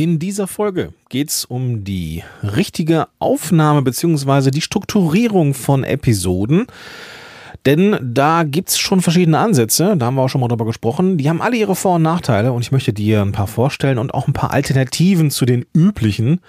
In dieser Folge geht es um die richtige Aufnahme bzw. die Strukturierung von Episoden. Denn da gibt es schon verschiedene Ansätze, da haben wir auch schon mal drüber gesprochen. Die haben alle ihre Vor- und Nachteile und ich möchte dir ein paar vorstellen und auch ein paar Alternativen zu den üblichen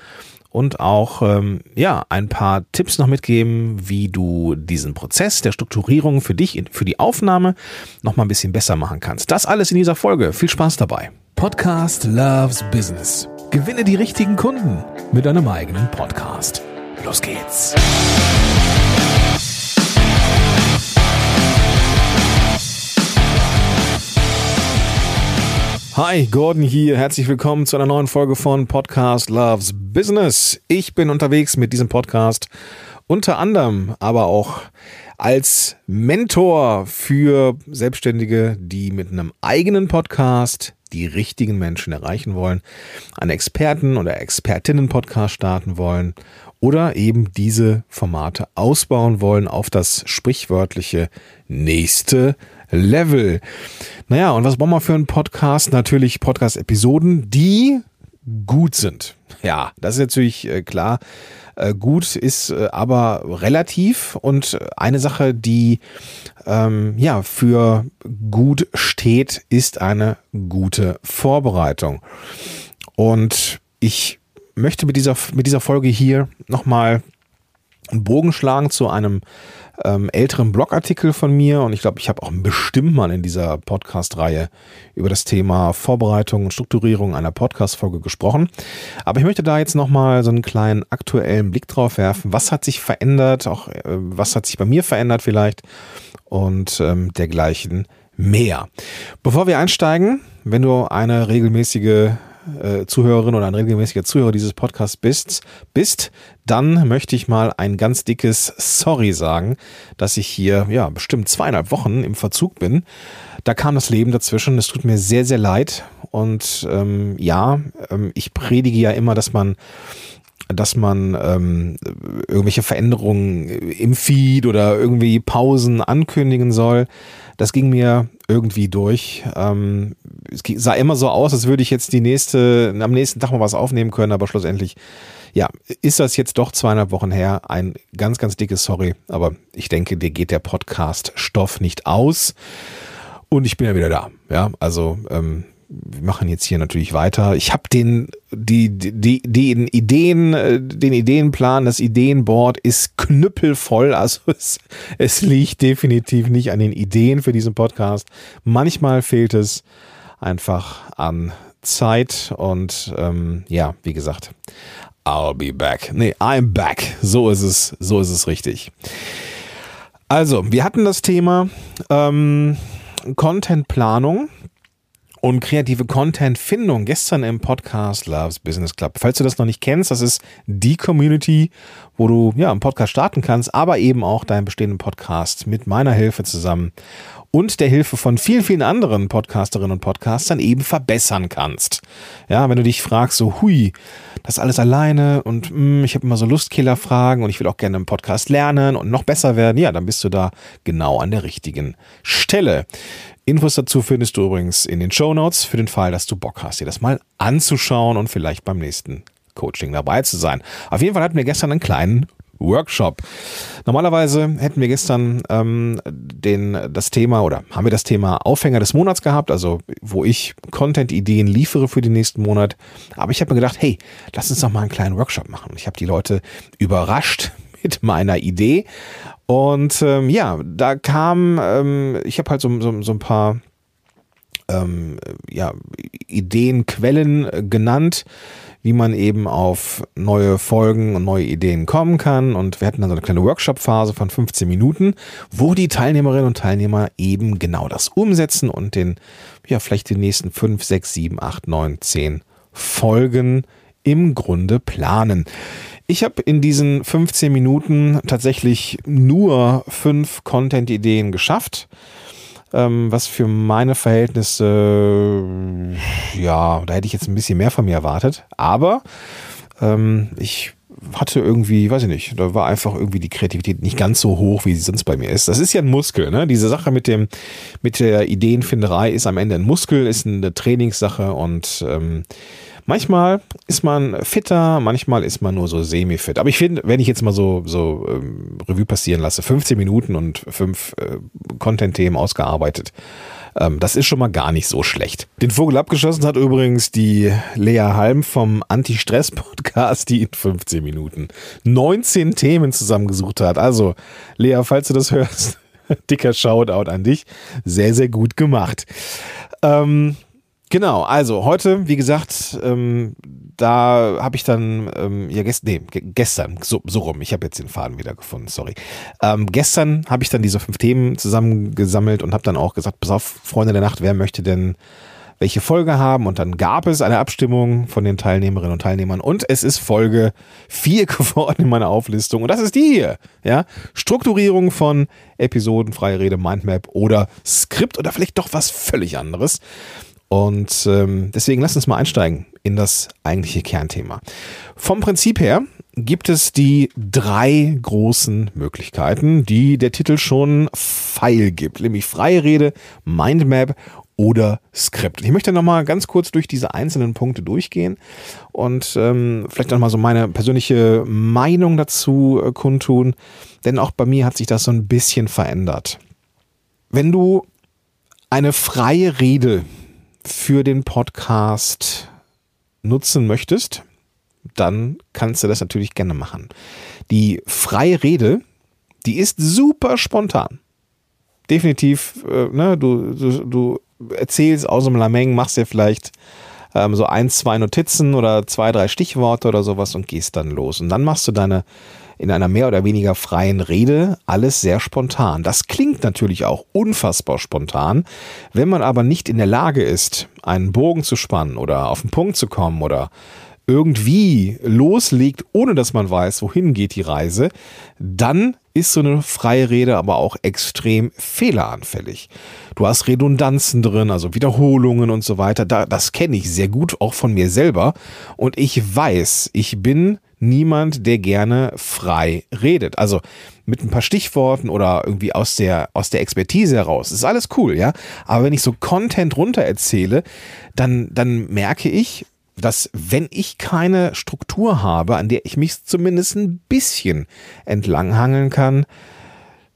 und auch ähm, ja ein paar Tipps noch mitgeben, wie du diesen Prozess der Strukturierung für dich, für die Aufnahme noch mal ein bisschen besser machen kannst. Das alles in dieser Folge. Viel Spaß dabei. Podcast Loves Business. Gewinne die richtigen Kunden mit deinem eigenen Podcast. Los geht's. Hi, Gordon hier. Herzlich willkommen zu einer neuen Folge von Podcast Loves Business. Ich bin unterwegs mit diesem Podcast unter anderem aber auch als Mentor für Selbstständige, die mit einem eigenen Podcast die richtigen Menschen erreichen wollen, einen Experten- oder Expertinnen-Podcast starten wollen oder eben diese Formate ausbauen wollen auf das sprichwörtliche nächste Level. Naja, und was brauchen wir für einen Podcast? Natürlich Podcast-Episoden, die gut sind. Ja, das ist natürlich äh, klar. Äh, gut ist äh, aber relativ und eine Sache, die ähm, ja für gut steht, ist eine gute Vorbereitung. Und ich möchte mit dieser, mit dieser Folge hier nochmal einen Bogen schlagen zu einem ähm, älteren Blogartikel von mir und ich glaube, ich habe auch bestimmt mal in dieser Podcast-Reihe über das Thema Vorbereitung und Strukturierung einer Podcast-Folge gesprochen. Aber ich möchte da jetzt nochmal so einen kleinen aktuellen Blick drauf werfen. Was hat sich verändert? Auch äh, was hat sich bei mir verändert vielleicht? Und ähm, dergleichen mehr. Bevor wir einsteigen, wenn du eine regelmäßige äh, Zuhörerin oder ein regelmäßiger Zuhörer dieses Podcasts bist, bist, dann möchte ich mal ein ganz dickes Sorry sagen, dass ich hier ja bestimmt zweieinhalb Wochen im Verzug bin. Da kam das Leben dazwischen. Es tut mir sehr, sehr leid. Und ähm, ja, ähm, ich predige ja immer, dass man dass man ähm, irgendwelche Veränderungen im Feed oder irgendwie Pausen ankündigen soll. Das ging mir irgendwie durch. Ähm, es sah immer so aus, als würde ich jetzt die nächste, am nächsten Tag mal was aufnehmen können, aber schlussendlich, ja, ist das jetzt doch zweieinhalb Wochen her. Ein ganz, ganz dickes Sorry, aber ich denke, dir geht der Podcast-Stoff nicht aus. Und ich bin ja wieder da. Ja, also ähm, wir machen jetzt hier natürlich weiter. Ich habe den, die, die, den Ideen, äh, den Ideenplan, das Ideenboard ist knüppelvoll. Also es, es liegt definitiv nicht an den Ideen für diesen Podcast. Manchmal fehlt es einfach an Zeit und ähm, ja, wie gesagt, I'll be back. Nee, I'm back. So ist es, so ist es richtig. Also, wir hatten das Thema ähm, Contentplanung und kreative Content-Findung gestern im Podcast Loves Business Club. Falls du das noch nicht kennst, das ist die Community, wo du ja einen Podcast starten kannst, aber eben auch deinen bestehenden Podcast mit meiner Hilfe zusammen und der Hilfe von vielen, vielen anderen Podcasterinnen und Podcastern eben verbessern kannst. Ja, wenn du dich fragst, so, hui, das alles alleine und mh, hm, ich habe immer so Lustkiller-Fragen und ich will auch gerne im Podcast lernen und noch besser werden, ja, dann bist du da genau an der richtigen Stelle. Infos dazu findest du übrigens in den Show Notes für den Fall, dass du Bock hast, dir das mal anzuschauen und vielleicht beim nächsten Coaching dabei zu sein. Auf jeden Fall hatten wir gestern einen kleinen Workshop. Normalerweise hätten wir gestern ähm, den, das Thema oder haben wir das Thema Aufhänger des Monats gehabt, also wo ich Content-Ideen liefere für den nächsten Monat. Aber ich habe mir gedacht, hey, lass uns doch mal einen kleinen Workshop machen. Ich habe die Leute überrascht mit meiner Idee und ähm, ja, da kam, ähm, ich habe halt so, so, so ein paar ähm, ja, Ideenquellen äh, genannt, wie man eben auf neue Folgen und neue Ideen kommen kann. Und wir hatten dann so eine kleine Workshop-Phase von 15 Minuten, wo die Teilnehmerinnen und Teilnehmer eben genau das umsetzen und den, ja, vielleicht die nächsten 5, 6, 7, 8, 9, 10 Folgen im Grunde planen. Ich habe in diesen 15 Minuten tatsächlich nur fünf Content-Ideen geschafft, ähm, was für meine Verhältnisse, ja, da hätte ich jetzt ein bisschen mehr von mir erwartet. Aber ähm, ich hatte irgendwie, weiß ich nicht, da war einfach irgendwie die Kreativität nicht ganz so hoch, wie sie sonst bei mir ist. Das ist ja ein Muskel, ne? Diese Sache mit dem, mit der Ideenfinderei ist am Ende ein Muskel, ist eine Trainingssache und ähm, Manchmal ist man fitter, manchmal ist man nur so semi-fit. Aber ich finde, wenn ich jetzt mal so, so ähm, Revue passieren lasse, 15 Minuten und fünf äh, Content-Themen ausgearbeitet, ähm, das ist schon mal gar nicht so schlecht. Den Vogel abgeschossen hat übrigens die Lea Halm vom Anti-Stress-Podcast, die in 15 Minuten 19 Themen zusammengesucht hat. Also, Lea, falls du das hörst, dicker Shoutout an dich. Sehr, sehr gut gemacht. Ähm, Genau, also heute, wie gesagt, ähm, da habe ich dann, ähm, ja gest nee, gestern, so, so rum, ich habe jetzt den Faden wieder gefunden, sorry. Ähm, gestern habe ich dann diese fünf Themen zusammengesammelt und habe dann auch gesagt, pass auf, Freunde der Nacht, wer möchte denn welche Folge haben und dann gab es eine Abstimmung von den Teilnehmerinnen und Teilnehmern und es ist Folge 4 geworden in meiner Auflistung und das ist die hier, ja, Strukturierung von Episoden, freie Rede, Mindmap oder Skript oder vielleicht doch was völlig anderes. Und ähm, deswegen lass uns mal einsteigen in das eigentliche Kernthema. Vom Prinzip her gibt es die drei großen Möglichkeiten, die der Titel schon feil gibt, nämlich freie Rede, Mindmap oder Skript. Ich möchte nochmal ganz kurz durch diese einzelnen Punkte durchgehen und ähm, vielleicht nochmal so meine persönliche Meinung dazu äh, kundtun, denn auch bei mir hat sich das so ein bisschen verändert. Wenn du eine freie Rede für den Podcast nutzen möchtest, dann kannst du das natürlich gerne machen. Die freie Rede, die ist super spontan. Definitiv, äh, ne, du, du, du erzählst aus dem Lameng, machst dir vielleicht ähm, so ein, zwei Notizen oder zwei, drei Stichworte oder sowas und gehst dann los. Und dann machst du deine in einer mehr oder weniger freien Rede alles sehr spontan. Das klingt natürlich auch unfassbar spontan. Wenn man aber nicht in der Lage ist, einen Bogen zu spannen oder auf den Punkt zu kommen oder irgendwie loslegt, ohne dass man weiß, wohin geht die Reise, dann ist so eine freie Rede aber auch extrem fehleranfällig. Du hast Redundanzen drin, also Wiederholungen und so weiter. das kenne ich sehr gut, auch von mir selber. Und ich weiß, ich bin niemand, der gerne frei redet. Also mit ein paar Stichworten oder irgendwie aus der, aus der Expertise heraus. ist alles cool, ja. Aber wenn ich so Content runter erzähle, dann, dann merke ich, dass wenn ich keine Struktur habe, an der ich mich zumindest ein bisschen entlanghangeln kann,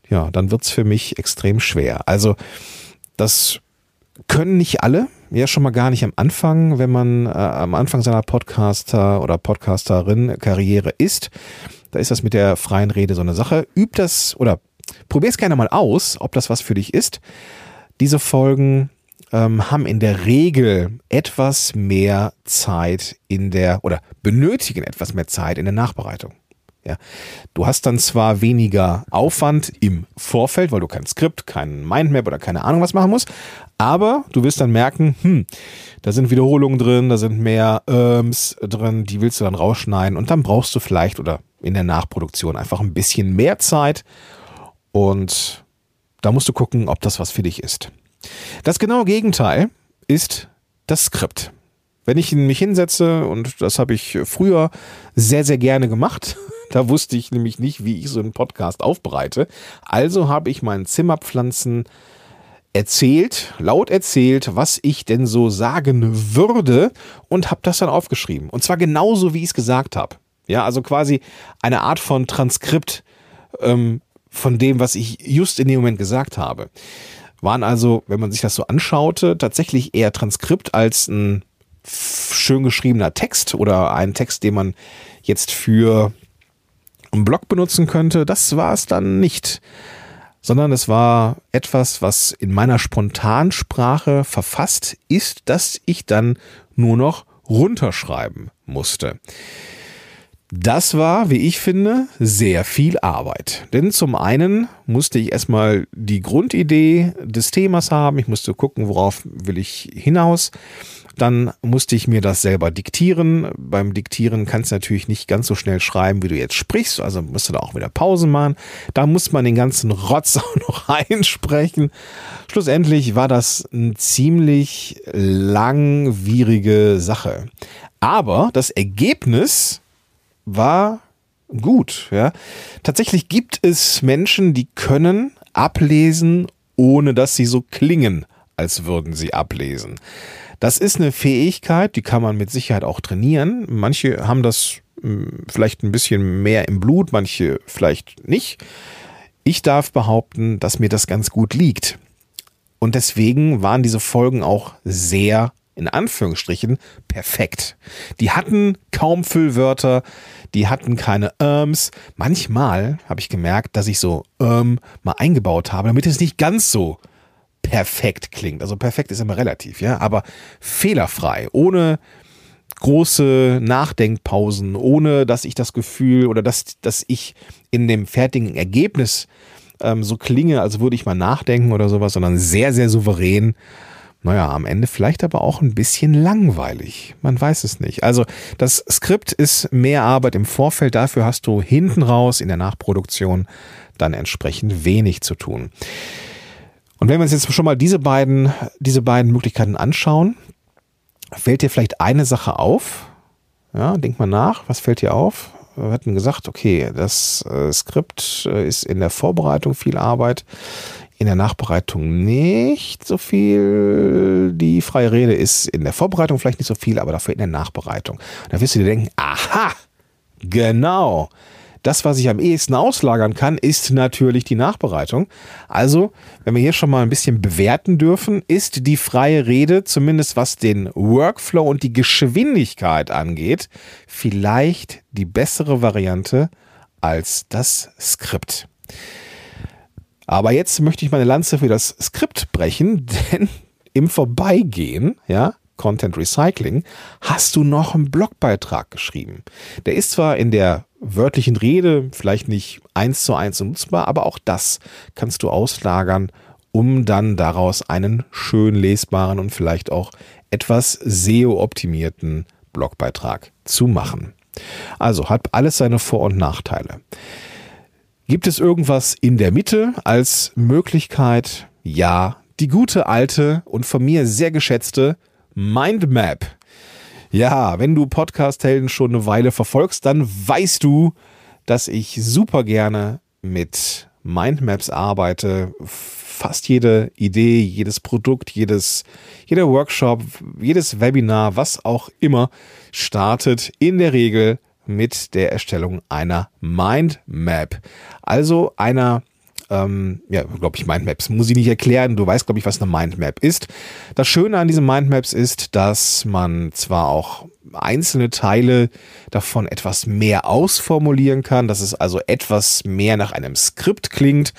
ja, dann wird's für mich extrem schwer. Also das können nicht alle, ja schon mal gar nicht am Anfang, wenn man äh, am Anfang seiner Podcaster oder Podcasterin Karriere ist. Da ist das mit der freien Rede so eine Sache. Üb das oder probier es gerne mal aus, ob das was für dich ist. Diese Folgen ähm, haben in der Regel etwas mehr Zeit in der oder benötigen etwas mehr Zeit in der Nachbereitung. Ja. Du hast dann zwar weniger Aufwand im Vorfeld, weil du kein Skript, kein Mindmap oder keine Ahnung was machen musst, aber du wirst dann merken, hm, da sind Wiederholungen drin, da sind mehr Irms drin, die willst du dann rausschneiden und dann brauchst du vielleicht oder in der Nachproduktion einfach ein bisschen mehr Zeit und da musst du gucken, ob das was für dich ist. Das genaue Gegenteil ist das Skript. Wenn ich mich hinsetze, und das habe ich früher sehr, sehr gerne gemacht, da wusste ich nämlich nicht, wie ich so einen Podcast aufbereite. Also habe ich meinen Zimmerpflanzen erzählt, laut erzählt, was ich denn so sagen würde und habe das dann aufgeschrieben. Und zwar genauso, wie ich es gesagt habe. Ja, also quasi eine Art von Transkript ähm, von dem, was ich just in dem Moment gesagt habe. Waren also, wenn man sich das so anschaute, tatsächlich eher Transkript als ein schön geschriebener Text oder ein Text, den man jetzt für einen Blog benutzen könnte. Das war es dann nicht, sondern es war etwas, was in meiner Spontansprache verfasst ist, das ich dann nur noch runterschreiben musste. Das war, wie ich finde, sehr viel Arbeit. Denn zum einen musste ich erstmal die Grundidee des Themas haben. Ich musste gucken, worauf will ich hinaus. Dann musste ich mir das selber diktieren. Beim Diktieren kannst du natürlich nicht ganz so schnell schreiben, wie du jetzt sprichst. Also musst du da auch wieder Pausen machen. Da muss man den ganzen Rotz auch noch einsprechen. Schlussendlich war das eine ziemlich langwierige Sache. Aber das Ergebnis war gut. Ja. Tatsächlich gibt es Menschen, die können ablesen, ohne dass sie so klingen, als würden sie ablesen. Das ist eine Fähigkeit, die kann man mit Sicherheit auch trainieren. Manche haben das hm, vielleicht ein bisschen mehr im Blut, manche vielleicht nicht. Ich darf behaupten, dass mir das ganz gut liegt. Und deswegen waren diese Folgen auch sehr, in Anführungsstrichen, perfekt. Die hatten kaum Füllwörter, die hatten keine Irms. Manchmal habe ich gemerkt, dass ich so ähm mal eingebaut habe, damit es nicht ganz so perfekt klingt. Also perfekt ist immer relativ, ja, aber fehlerfrei, ohne große Nachdenkpausen, ohne dass ich das Gefühl oder dass, dass ich in dem fertigen Ergebnis ähm, so klinge, als würde ich mal nachdenken oder sowas, sondern sehr, sehr souverän. Naja, am Ende vielleicht aber auch ein bisschen langweilig. Man weiß es nicht. Also das Skript ist mehr Arbeit im Vorfeld, dafür hast du hinten raus in der Nachproduktion dann entsprechend wenig zu tun. Und wenn wir uns jetzt schon mal diese beiden, diese beiden Möglichkeiten anschauen, fällt dir vielleicht eine Sache auf. Ja, denk mal nach, was fällt dir auf? Wir hatten gesagt, okay, das äh, Skript äh, ist in der Vorbereitung viel Arbeit, in der Nachbereitung nicht so viel. Die freie Rede ist in der Vorbereitung vielleicht nicht so viel, aber dafür in der Nachbereitung. Da wirst du dir denken, aha, genau das, was ich am ehesten auslagern kann, ist natürlich die Nachbereitung. Also, wenn wir hier schon mal ein bisschen bewerten dürfen, ist die freie Rede, zumindest was den Workflow und die Geschwindigkeit angeht, vielleicht die bessere Variante als das Skript. Aber jetzt möchte ich meine Lanze für das Skript brechen, denn im Vorbeigehen, ja, Content Recycling, hast du noch einen Blogbeitrag geschrieben. Der ist zwar in der wörtlichen Rede vielleicht nicht eins zu eins nutzbar, aber auch das kannst du auslagern, um dann daraus einen schön lesbaren und vielleicht auch etwas SEO-optimierten Blogbeitrag zu machen. Also hat alles seine Vor- und Nachteile. Gibt es irgendwas in der Mitte als Möglichkeit? Ja, die gute alte und von mir sehr geschätzte Mindmap. Ja, wenn du Podcast-Helden schon eine Weile verfolgst, dann weißt du, dass ich super gerne mit Mindmaps arbeite. Fast jede Idee, jedes Produkt, jedes, jeder Workshop, jedes Webinar, was auch immer, startet in der Regel mit der Erstellung einer Mindmap. Also einer ähm, ja, glaube ich, Mindmaps. Muss ich nicht erklären. Du weißt, glaube ich, was eine Mindmap ist. Das Schöne an diesen Mindmaps ist, dass man zwar auch einzelne Teile davon etwas mehr ausformulieren kann, dass es also etwas mehr nach einem Skript klingt.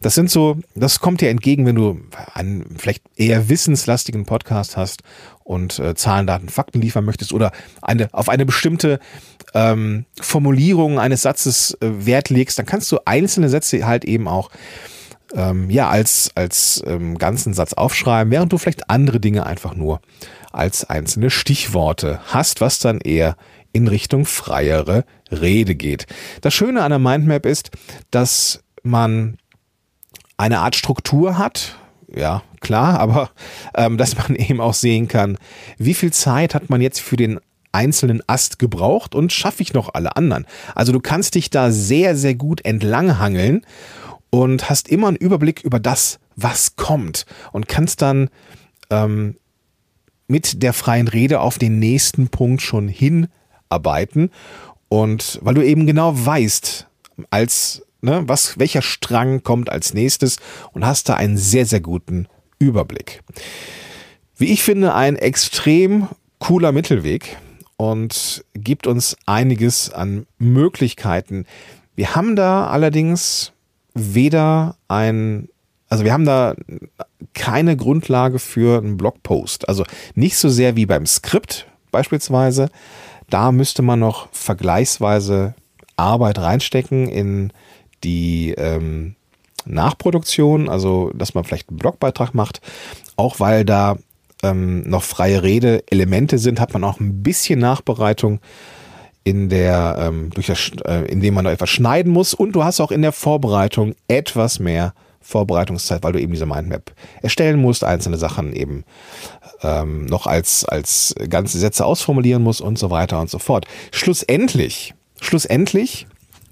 Das sind so, das kommt dir entgegen, wenn du einen vielleicht eher wissenslastigen Podcast hast und äh, Zahlen, Daten, Fakten liefern möchtest oder eine, auf eine bestimmte ähm, Formulierung eines Satzes äh, Wert legst, dann kannst du einzelne Sätze halt eben auch ähm, ja als als ähm, ganzen Satz aufschreiben, während du vielleicht andere Dinge einfach nur als einzelne Stichworte hast, was dann eher in Richtung freiere Rede geht. Das Schöne an der Mindmap ist, dass man eine Art Struktur hat, ja, klar, aber ähm, dass man eben auch sehen kann, wie viel Zeit hat man jetzt für den einzelnen Ast gebraucht und schaffe ich noch alle anderen. Also du kannst dich da sehr, sehr gut entlanghangeln und hast immer einen Überblick über das, was kommt und kannst dann ähm, mit der freien Rede auf den nächsten Punkt schon hinarbeiten. Und weil du eben genau weißt, als ne, was, welcher Strang kommt als nächstes und hast da einen sehr, sehr guten Überblick. Wie ich finde, ein extrem cooler Mittelweg und gibt uns einiges an Möglichkeiten. Wir haben da allerdings weder ein, also wir haben da keine Grundlage für einen Blogpost. Also nicht so sehr wie beim Skript beispielsweise. Da müsste man noch vergleichsweise Arbeit reinstecken in die ähm, Nachproduktion, also dass man vielleicht einen Blogbeitrag macht, auch weil da ähm, noch freie Rede Elemente sind, hat man auch ein bisschen Nachbereitung in der, ähm, durch das, äh, indem man noch etwas schneiden muss und du hast auch in der Vorbereitung etwas mehr Vorbereitungszeit, weil du eben diese Mindmap erstellen musst, einzelne Sachen eben ähm, noch als, als ganze Sätze ausformulieren musst und so weiter und so fort. Schlussendlich, schlussendlich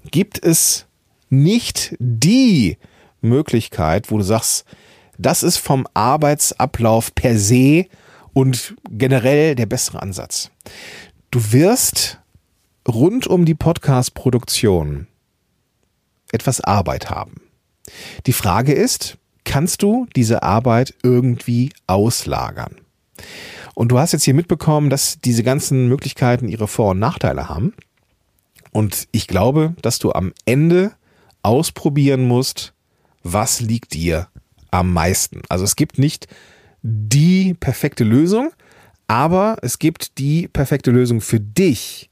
gibt es nicht die Möglichkeit, wo du sagst, das ist vom Arbeitsablauf per se und generell der bessere Ansatz. Du wirst rund um die Podcast-Produktion etwas Arbeit haben. Die Frage ist, kannst du diese Arbeit irgendwie auslagern? Und du hast jetzt hier mitbekommen, dass diese ganzen Möglichkeiten ihre Vor- und Nachteile haben. Und ich glaube, dass du am Ende ausprobieren musst, was liegt dir am meisten. Also es gibt nicht die perfekte Lösung, aber es gibt die perfekte Lösung für dich.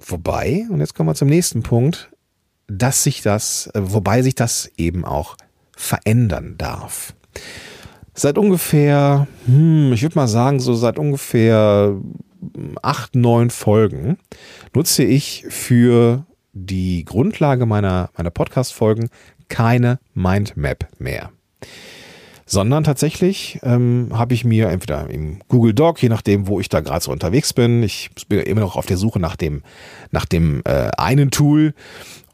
Wobei, und jetzt kommen wir zum nächsten Punkt, dass sich das, äh, wobei sich das eben auch verändern darf. Seit ungefähr, hm, ich würde mal sagen, so seit ungefähr acht, neun Folgen nutze ich für die Grundlage meiner, meiner Podcast-Folgen keine Mindmap mehr. Sondern tatsächlich ähm, habe ich mir entweder im Google Doc, je nachdem, wo ich da gerade so unterwegs bin, ich bin immer noch auf der Suche nach dem, nach dem äh, einen Tool,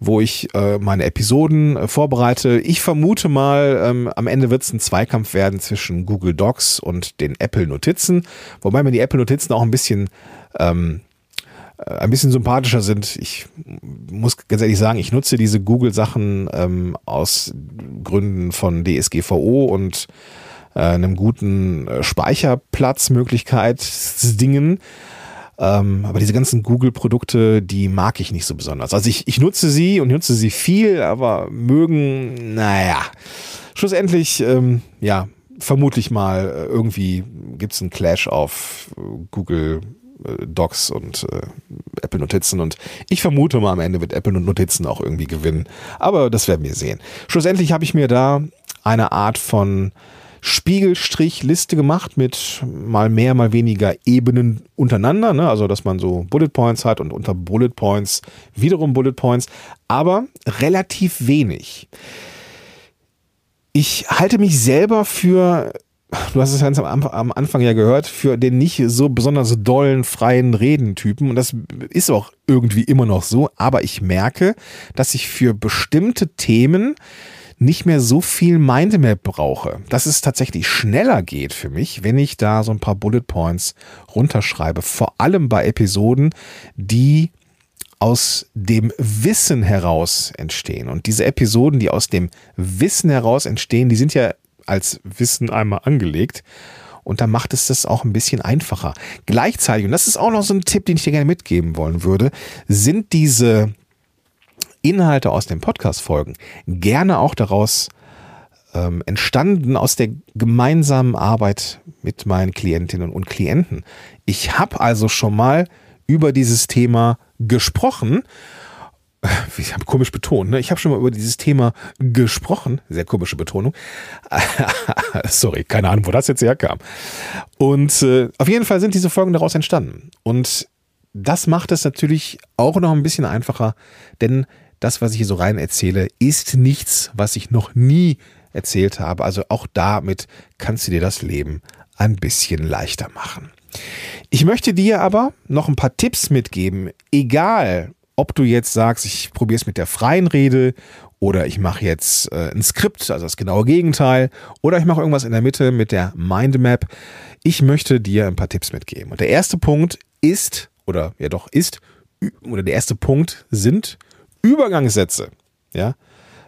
wo ich äh, meine Episoden äh, vorbereite. Ich vermute mal, ähm, am Ende wird es ein Zweikampf werden zwischen Google Docs und den Apple Notizen, wobei mir die Apple Notizen auch ein bisschen ähm, äh, ein bisschen sympathischer sind. Ich muss ganz ehrlich sagen, ich nutze diese Google-Sachen ähm, aus Gründen von DSGVO und äh, einem guten äh, Speicherplatzmöglichkeitsdingen. Ähm, aber diese ganzen Google-Produkte, die mag ich nicht so besonders. Also ich, ich nutze sie und nutze sie viel, aber mögen, naja, schlussendlich, ähm, ja, vermutlich mal äh, irgendwie gibt es einen Clash auf äh, Google äh, Docs und äh, Apple Notizen und ich vermute mal am Ende wird Apple Notizen auch irgendwie gewinnen. Aber das werden wir sehen. Schlussendlich habe ich mir da eine Art von Spiegelstrichliste gemacht mit mal mehr, mal weniger Ebenen untereinander. Ne? Also, dass man so Bullet Points hat und unter Bullet Points wiederum Bullet Points, aber relativ wenig. Ich halte mich selber für, du hast es ganz am Anfang ja gehört, für den nicht so besonders dollen, freien Redentypen. Und das ist auch irgendwie immer noch so. Aber ich merke, dass ich für bestimmte Themen nicht mehr so viel Mindmap brauche. Dass es tatsächlich schneller geht für mich, wenn ich da so ein paar Bullet Points runterschreibe. Vor allem bei Episoden, die aus dem Wissen heraus entstehen. Und diese Episoden, die aus dem Wissen heraus entstehen, die sind ja als Wissen einmal angelegt. Und da macht es das auch ein bisschen einfacher. Gleichzeitig, und das ist auch noch so ein Tipp, den ich dir gerne mitgeben wollen würde, sind diese Inhalte aus den Podcast-Folgen gerne auch daraus ähm, entstanden aus der gemeinsamen Arbeit mit meinen Klientinnen und Klienten. Ich habe also schon mal über dieses Thema gesprochen. Ich habe komisch betont, ne? Ich habe schon mal über dieses Thema gesprochen. Sehr komische Betonung. Sorry, keine Ahnung, wo das jetzt herkam. Und äh, auf jeden Fall sind diese Folgen daraus entstanden. Und das macht es natürlich auch noch ein bisschen einfacher, denn das, was ich hier so rein erzähle, ist nichts, was ich noch nie erzählt habe. Also auch damit kannst du dir das Leben ein bisschen leichter machen. Ich möchte dir aber noch ein paar Tipps mitgeben, egal ob du jetzt sagst, ich probiere es mit der freien Rede oder ich mache jetzt äh, ein Skript, also das genaue Gegenteil, oder ich mache irgendwas in der Mitte mit der Mindmap. Ich möchte dir ein paar Tipps mitgeben. Und der erste Punkt ist, oder ja doch ist, oder der erste Punkt sind Übergangssätze. Ja,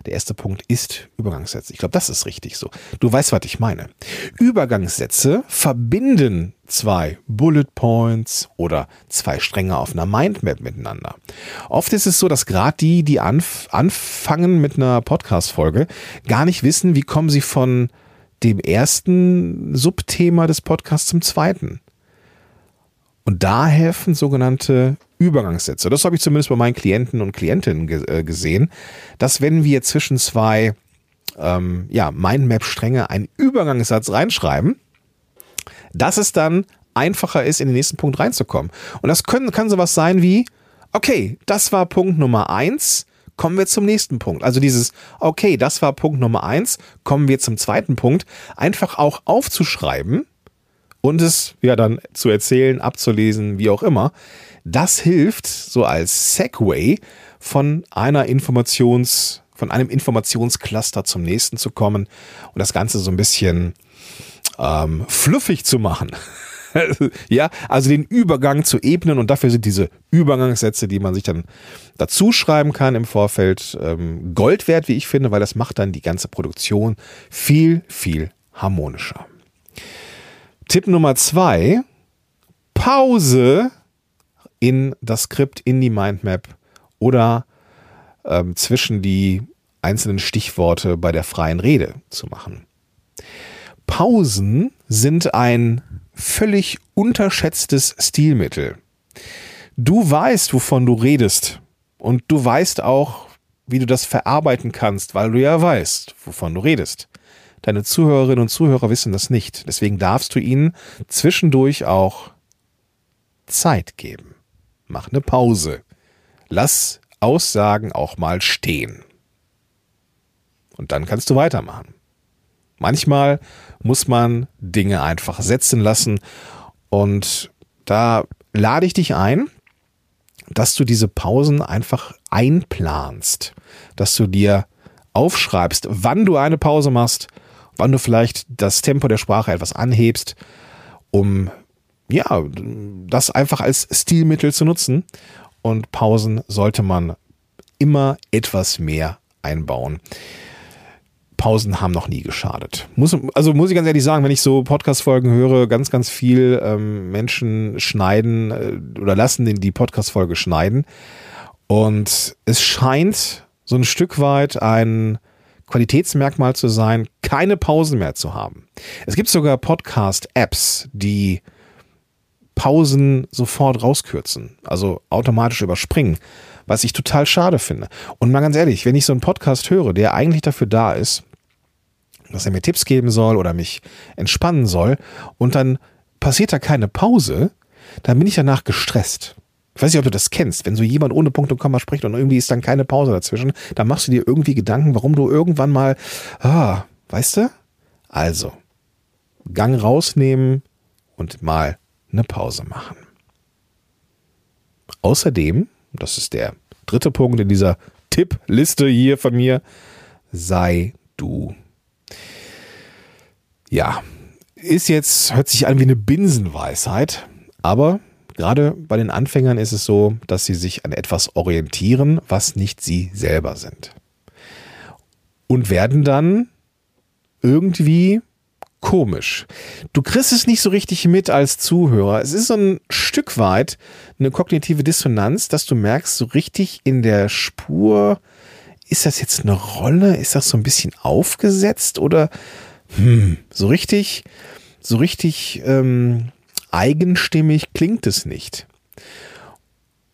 der erste Punkt ist Übergangssätze. Ich glaube, das ist richtig so. Du weißt, was ich meine. Übergangssätze verbinden zwei Bullet Points oder zwei Stränge auf einer Mindmap miteinander. Oft ist es so, dass gerade die, die anf anfangen mit einer Podcast-Folge, gar nicht wissen, wie kommen sie von dem ersten Subthema des Podcasts zum zweiten. Und da helfen sogenannte Übergangssätze. Das habe ich zumindest bei meinen Klienten und Klientinnen äh, gesehen, dass wenn wir zwischen zwei ähm, ja, Mindmap-Stränge einen Übergangssatz reinschreiben, dass es dann einfacher ist, in den nächsten Punkt reinzukommen. Und das können, kann sowas sein wie, okay, das war Punkt Nummer eins, kommen wir zum nächsten Punkt. Also dieses, okay, das war Punkt Nummer eins, kommen wir zum zweiten Punkt, einfach auch aufzuschreiben und es ja dann zu erzählen, abzulesen, wie auch immer. Das hilft so als Segway von einer Informations, von einem Informationscluster zum nächsten zu kommen und das Ganze so ein bisschen ähm, fluffig zu machen. ja, also den Übergang zu ebnen und dafür sind diese Übergangssätze, die man sich dann dazu schreiben kann im Vorfeld, ähm, Gold wert, wie ich finde, weil das macht dann die ganze Produktion viel, viel harmonischer. Tipp Nummer zwei, Pause in das Skript, in die Mindmap oder ähm, zwischen die einzelnen Stichworte bei der freien Rede zu machen. Pausen sind ein völlig unterschätztes Stilmittel. Du weißt, wovon du redest und du weißt auch, wie du das verarbeiten kannst, weil du ja weißt, wovon du redest. Deine Zuhörerinnen und Zuhörer wissen das nicht. Deswegen darfst du ihnen zwischendurch auch Zeit geben. Mach eine Pause. Lass Aussagen auch mal stehen. Und dann kannst du weitermachen. Manchmal muss man Dinge einfach setzen lassen und da lade ich dich ein, dass du diese Pausen einfach einplanst, dass du dir aufschreibst, wann du eine Pause machst, wann du vielleicht das Tempo der Sprache etwas anhebst, um ja, das einfach als Stilmittel zu nutzen. Und Pausen sollte man immer etwas mehr einbauen. Pausen haben noch nie geschadet. Muss, also muss ich ganz ehrlich sagen, wenn ich so Podcast-Folgen höre, ganz, ganz viel ähm, Menschen schneiden äh, oder lassen den, die Podcast-Folge schneiden. Und es scheint so ein Stück weit ein Qualitätsmerkmal zu sein, keine Pausen mehr zu haben. Es gibt sogar Podcast-Apps, die Pausen sofort rauskürzen, also automatisch überspringen, was ich total schade finde. Und mal ganz ehrlich, wenn ich so einen Podcast höre, der eigentlich dafür da ist, dass er mir Tipps geben soll oder mich entspannen soll und dann passiert da keine Pause, dann bin ich danach gestresst. Ich weiß nicht, ob du das kennst. Wenn so jemand ohne Punkt und Komma spricht und irgendwie ist dann keine Pause dazwischen, dann machst du dir irgendwie Gedanken, warum du irgendwann mal, ah, weißt du? Also, Gang rausnehmen und mal eine Pause machen. Außerdem, das ist der dritte Punkt in dieser Tippliste hier von mir, sei du. Ja, ist jetzt, hört sich an wie eine Binsenweisheit, aber gerade bei den Anfängern ist es so, dass sie sich an etwas orientieren, was nicht sie selber sind. Und werden dann irgendwie komisch. Du kriegst es nicht so richtig mit als Zuhörer. Es ist so ein Stück weit eine kognitive Dissonanz, dass du merkst, so richtig in der Spur, ist das jetzt eine Rolle? Ist das so ein bisschen aufgesetzt oder hm, so richtig, so richtig ähm, eigenstimmig klingt es nicht.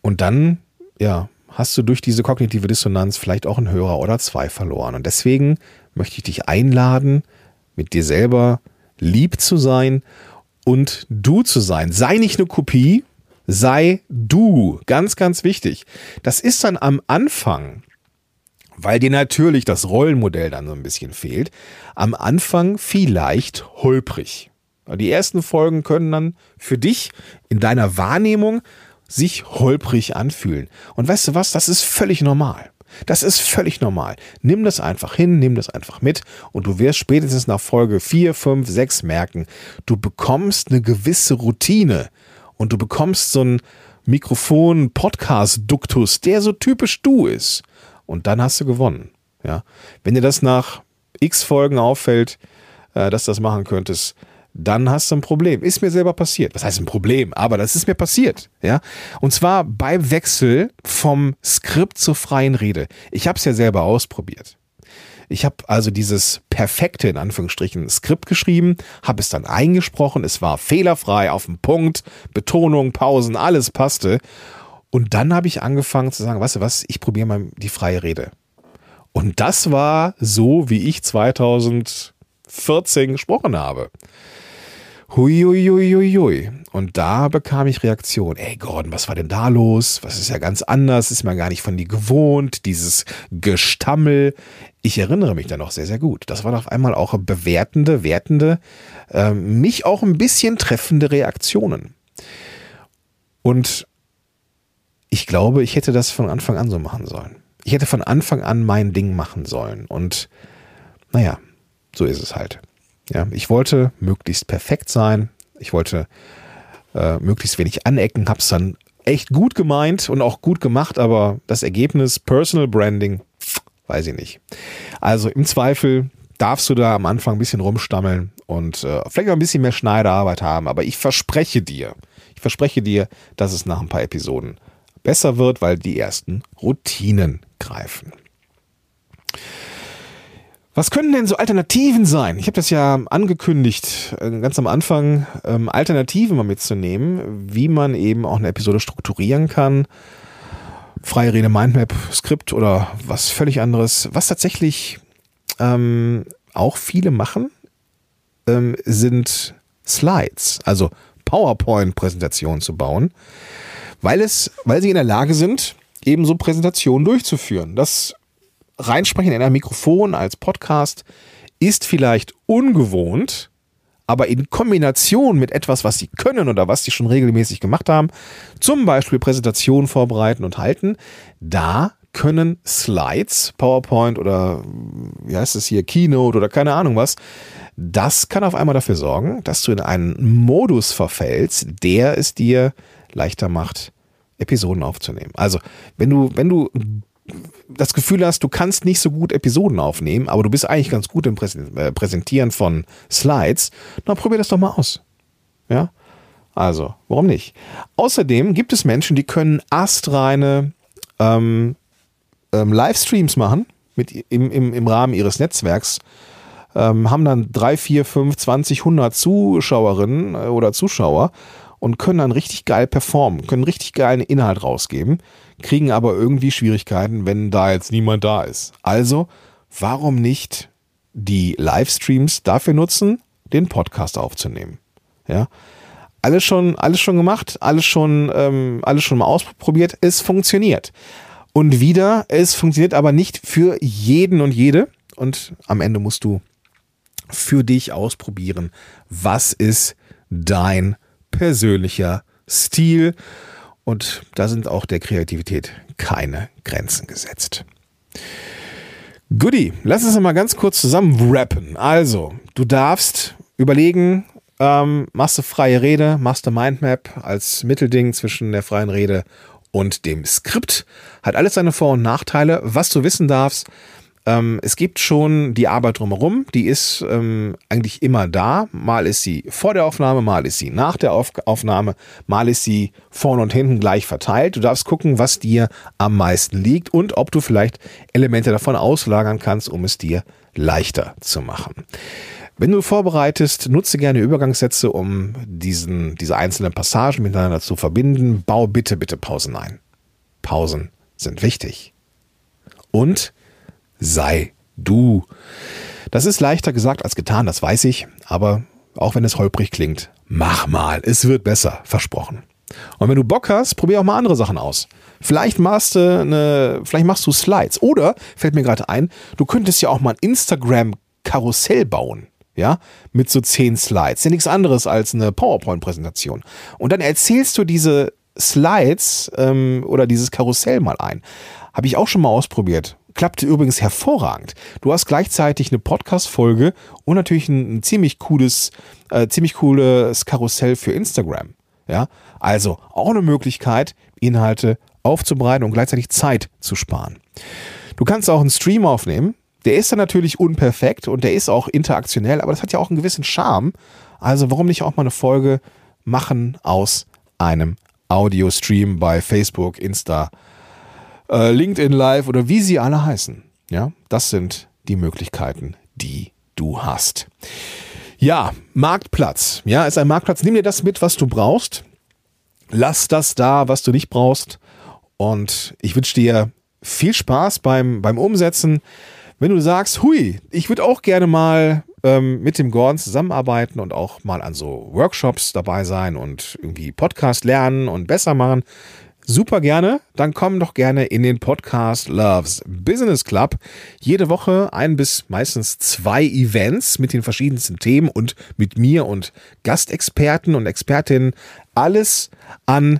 Und dann, ja, hast du durch diese kognitive Dissonanz vielleicht auch einen Hörer oder zwei verloren. Und deswegen möchte ich dich einladen, mit dir selber lieb zu sein und du zu sein. Sei nicht eine Kopie, sei du. Ganz, ganz wichtig. Das ist dann am Anfang, weil dir natürlich das Rollenmodell dann so ein bisschen fehlt, am Anfang vielleicht holprig. Die ersten Folgen können dann für dich in deiner Wahrnehmung sich holprig anfühlen. Und weißt du was, das ist völlig normal. Das ist völlig normal. Nimm das einfach hin, nimm das einfach mit und du wirst spätestens nach Folge 4, 5, 6 merken, du bekommst eine gewisse Routine und du bekommst so einen Mikrofon-Podcast-Duktus, der so typisch du ist. Und dann hast du gewonnen. Ja? Wenn dir das nach x Folgen auffällt, äh, dass du das machen könntest, dann hast du ein Problem. Ist mir selber passiert. Was heißt ein Problem? Aber das ist mir passiert. Ja? Und zwar beim Wechsel vom Skript zur freien Rede. Ich habe es ja selber ausprobiert. Ich habe also dieses perfekte, in Anführungsstrichen, Skript geschrieben, habe es dann eingesprochen, es war fehlerfrei, auf dem Punkt, Betonung, Pausen, alles passte. Und dann habe ich angefangen zu sagen, weißt du was, ich probiere mal die freie Rede. Und das war so, wie ich 2014 gesprochen habe. Huiuiuiui. Und da bekam ich Reaktion. Ey Gordon, was war denn da los? Was ist ja ganz anders? Ist man gar nicht von dir gewohnt. Dieses Gestammel. Ich erinnere mich da noch sehr, sehr gut. Das waren auf einmal auch bewertende, wertende, äh, mich auch ein bisschen treffende Reaktionen. Und ich glaube, ich hätte das von Anfang an so machen sollen. Ich hätte von Anfang an mein Ding machen sollen. Und naja, so ist es halt. Ja, ich wollte möglichst perfekt sein. Ich wollte äh, möglichst wenig anecken, habe es dann echt gut gemeint und auch gut gemacht, aber das Ergebnis Personal Branding, weiß ich nicht. Also im Zweifel darfst du da am Anfang ein bisschen rumstammeln und äh, vielleicht auch ein bisschen mehr Schneiderarbeit haben, aber ich verspreche dir, ich verspreche dir, dass es nach ein paar Episoden besser wird, weil die ersten Routinen greifen. Was können denn so Alternativen sein? Ich habe das ja angekündigt, äh, ganz am Anfang, ähm, Alternativen mal mitzunehmen, wie man eben auch eine Episode strukturieren kann. Freie Rede, Mindmap, Skript oder was völlig anderes. Was tatsächlich ähm, auch viele machen, ähm, sind Slides, also PowerPoint-Präsentationen zu bauen, weil es, weil sie in der Lage sind, eben so Präsentationen durchzuführen. Das Reinsprechen in ein Mikrofon als Podcast ist vielleicht ungewohnt, aber in Kombination mit etwas, was sie können oder was sie schon regelmäßig gemacht haben, zum Beispiel Präsentationen vorbereiten und halten, da können Slides, PowerPoint oder wie heißt es hier, Keynote oder keine Ahnung was, das kann auf einmal dafür sorgen, dass du in einen Modus verfällst, der es dir leichter macht, Episoden aufzunehmen. Also, wenn du, wenn du das Gefühl hast, du kannst nicht so gut Episoden aufnehmen, aber du bist eigentlich ganz gut im äh, Präsentieren von Slides, dann probier das doch mal aus. Ja? Also, warum nicht? Außerdem gibt es Menschen, die können astreine ähm, ähm, Livestreams machen mit, im, im, im Rahmen ihres Netzwerks, ähm, haben dann drei, vier, fünf, zwanzig, hundert Zuschauerinnen äh, oder Zuschauer und können dann richtig geil performen, können richtig geilen Inhalt rausgeben, kriegen aber irgendwie Schwierigkeiten, wenn da jetzt niemand da ist. Also, warum nicht die Livestreams dafür nutzen, den Podcast aufzunehmen? Ja. Alles schon, alles schon gemacht, alles schon, ähm, alles schon mal ausprobiert. Es funktioniert. Und wieder, es funktioniert aber nicht für jeden und jede. Und am Ende musst du für dich ausprobieren, was ist dein persönlicher Stil. Und da sind auch der Kreativität keine Grenzen gesetzt. Goodie, lass uns mal ganz kurz zusammen rappen. Also, du darfst überlegen, ähm, machst du freie Rede, machst du Mindmap als Mittelding zwischen der freien Rede und dem Skript. Hat alles seine Vor- und Nachteile. Was du wissen darfst, ähm, es gibt schon die Arbeit drumherum, die ist ähm, eigentlich immer da. Mal ist sie vor der Aufnahme, mal ist sie nach der Auf Aufnahme, mal ist sie vorne und hinten gleich verteilt. Du darfst gucken, was dir am meisten liegt und ob du vielleicht Elemente davon auslagern kannst, um es dir leichter zu machen. Wenn du vorbereitest, nutze gerne Übergangssätze, um diesen, diese einzelnen Passagen miteinander zu verbinden. Bau bitte, bitte Pausen ein. Pausen sind wichtig. Und sei du. Das ist leichter gesagt als getan, das weiß ich, aber auch wenn es holprig klingt, mach mal, es wird besser, versprochen. Und wenn du Bock hast, probier auch mal andere Sachen aus. Vielleicht machst du eine, vielleicht machst du Slides oder fällt mir gerade ein, du könntest ja auch mal ein Instagram Karussell bauen, ja, mit so zehn Slides. Ja nichts anderes als eine PowerPoint Präsentation. Und dann erzählst du diese Slides ähm, oder dieses Karussell mal ein. Habe ich auch schon mal ausprobiert. Klappte übrigens hervorragend. Du hast gleichzeitig eine Podcast-Folge und natürlich ein, ein ziemlich cooles, äh, ziemlich cooles Karussell für Instagram. Ja, also auch eine Möglichkeit, Inhalte aufzubereiten und gleichzeitig Zeit zu sparen. Du kannst auch einen Stream aufnehmen. Der ist dann natürlich unperfekt und der ist auch interaktionell, aber das hat ja auch einen gewissen Charme. Also warum nicht auch mal eine Folge machen aus einem Audio-Stream bei Facebook, Insta, äh, LinkedIn Live oder wie sie alle heißen. Ja, das sind die Möglichkeiten, die du hast. Ja, Marktplatz. Ja, ist ein Marktplatz. Nimm dir das mit, was du brauchst. Lass das da, was du nicht brauchst. Und ich wünsche dir viel Spaß beim, beim Umsetzen. Wenn du sagst, hui, ich würde auch gerne mal ähm, mit dem Gordon zusammenarbeiten und auch mal an so Workshops dabei sein und irgendwie Podcast lernen und besser machen, super gerne. Dann komm doch gerne in den Podcast Loves Business Club. Jede Woche ein bis meistens zwei Events mit den verschiedensten Themen und mit mir und Gastexperten und Expertinnen. Alles an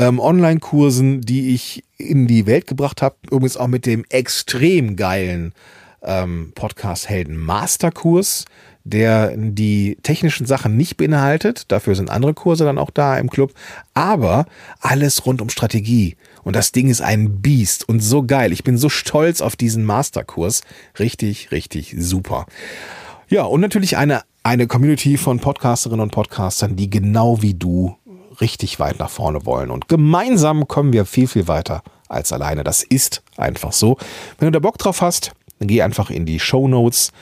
ähm, Online-Kursen, die ich in die Welt gebracht habe. Übrigens auch mit dem extrem geilen ähm, Podcast Helden Masterkurs, der die technischen Sachen nicht beinhaltet. Dafür sind andere Kurse dann auch da im Club. Aber alles rund um Strategie. Und das Ding ist ein Biest und so geil. Ich bin so stolz auf diesen Masterkurs. Richtig, richtig super. Ja, und natürlich eine, eine Community von Podcasterinnen und Podcastern, die genau wie du richtig weit nach vorne wollen. Und gemeinsam kommen wir viel, viel weiter als alleine. Das ist einfach so. Wenn du da Bock drauf hast, dann geh einfach in die Show Notes.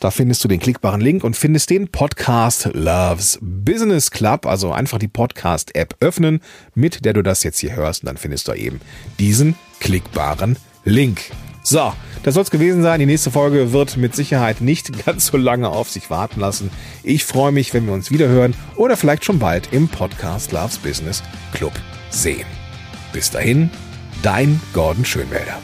Da findest du den klickbaren Link und findest den Podcast Loves Business Club. Also einfach die Podcast-App öffnen, mit der du das jetzt hier hörst. Und dann findest du eben diesen klickbaren Link. So, das soll es gewesen sein. Die nächste Folge wird mit Sicherheit nicht ganz so lange auf sich warten lassen. Ich freue mich, wenn wir uns wieder hören oder vielleicht schon bald im Podcast Loves Business Club sehen. Bis dahin, dein Gordon Schönwälder.